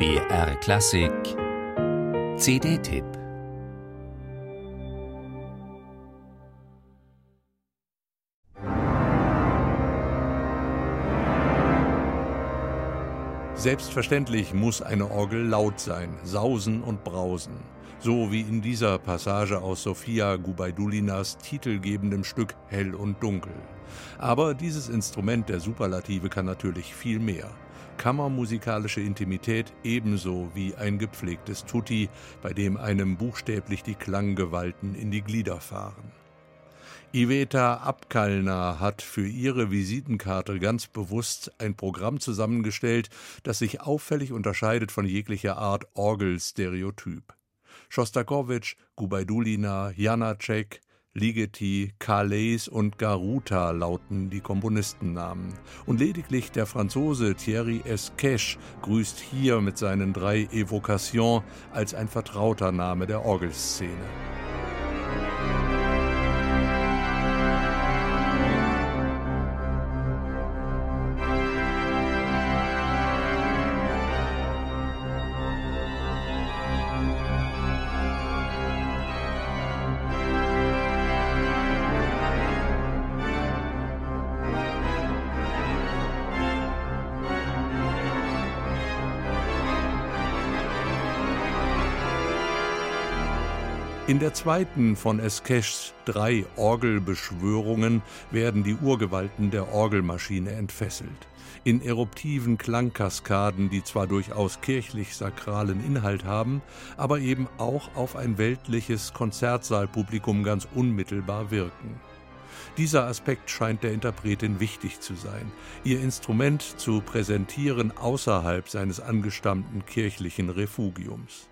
BR Klassik CD-Tipp Selbstverständlich muss eine Orgel laut sein, sausen und brausen. So wie in dieser Passage aus Sofia Gubaidulinas titelgebendem Stück Hell und Dunkel. Aber dieses Instrument der Superlative kann natürlich viel mehr. Kammermusikalische Intimität ebenso wie ein gepflegtes Tutti, bei dem einem buchstäblich die Klanggewalten in die Glieder fahren. Iveta Abkalner hat für ihre Visitenkarte ganz bewusst ein Programm zusammengestellt, das sich auffällig unterscheidet von jeglicher Art Orgelstereotyp. Schostakowitsch, Gubaidulina, Janacek, Ligeti, Calais und Garuta lauten die Komponistennamen. Und lediglich der Franzose Thierry Esquèche grüßt hier mit seinen drei Evocations als ein vertrauter Name der Orgelszene. In der zweiten von Esqueches drei Orgelbeschwörungen werden die Urgewalten der Orgelmaschine entfesselt. In eruptiven Klangkaskaden, die zwar durchaus kirchlich-sakralen Inhalt haben, aber eben auch auf ein weltliches Konzertsaalpublikum ganz unmittelbar wirken. Dieser Aspekt scheint der Interpretin wichtig zu sein, ihr Instrument zu präsentieren außerhalb seines angestammten kirchlichen Refugiums.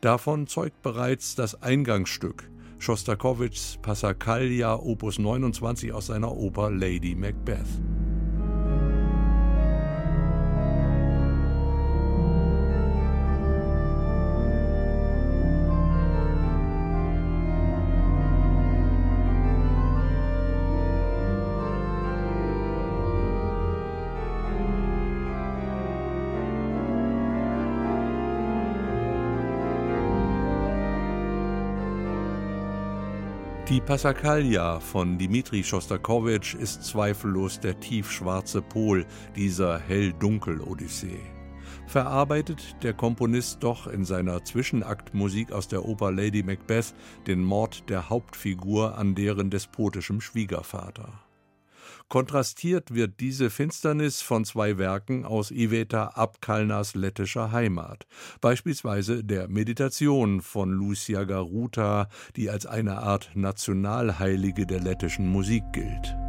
Davon zeugt bereits das Eingangsstück, Schostakowitschs Passacaglia Opus 29 aus seiner Oper Lady Macbeth. Die Passacaglia von Dmitri Schostakowitsch ist zweifellos der tiefschwarze Pol dieser hell-dunkel-Odyssee. Verarbeitet der Komponist doch in seiner Zwischenaktmusik aus der Oper Lady Macbeth den Mord der Hauptfigur an deren despotischem Schwiegervater. Kontrastiert wird diese Finsternis von zwei Werken aus Iveta Abkalnas lettischer Heimat, beispielsweise der Meditation von Lucia Garuta, die als eine Art Nationalheilige der lettischen Musik gilt.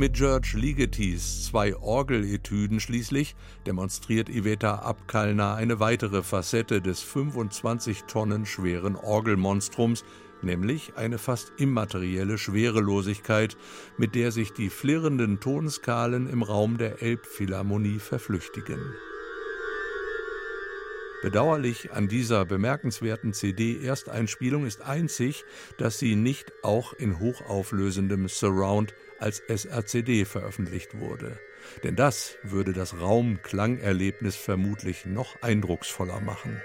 Mit George Ligetis zwei Orgeletüden schließlich demonstriert Iveta Abkalner eine weitere Facette des 25 Tonnen schweren Orgelmonstrums, nämlich eine fast immaterielle Schwerelosigkeit, mit der sich die flirrenden Tonskalen im Raum der Elbphilharmonie verflüchtigen. Bedauerlich an dieser bemerkenswerten CD-Ersteinspielung ist einzig, dass sie nicht auch in hochauflösendem Surround als SRCD veröffentlicht wurde. Denn das würde das Raumklangerlebnis vermutlich noch eindrucksvoller machen.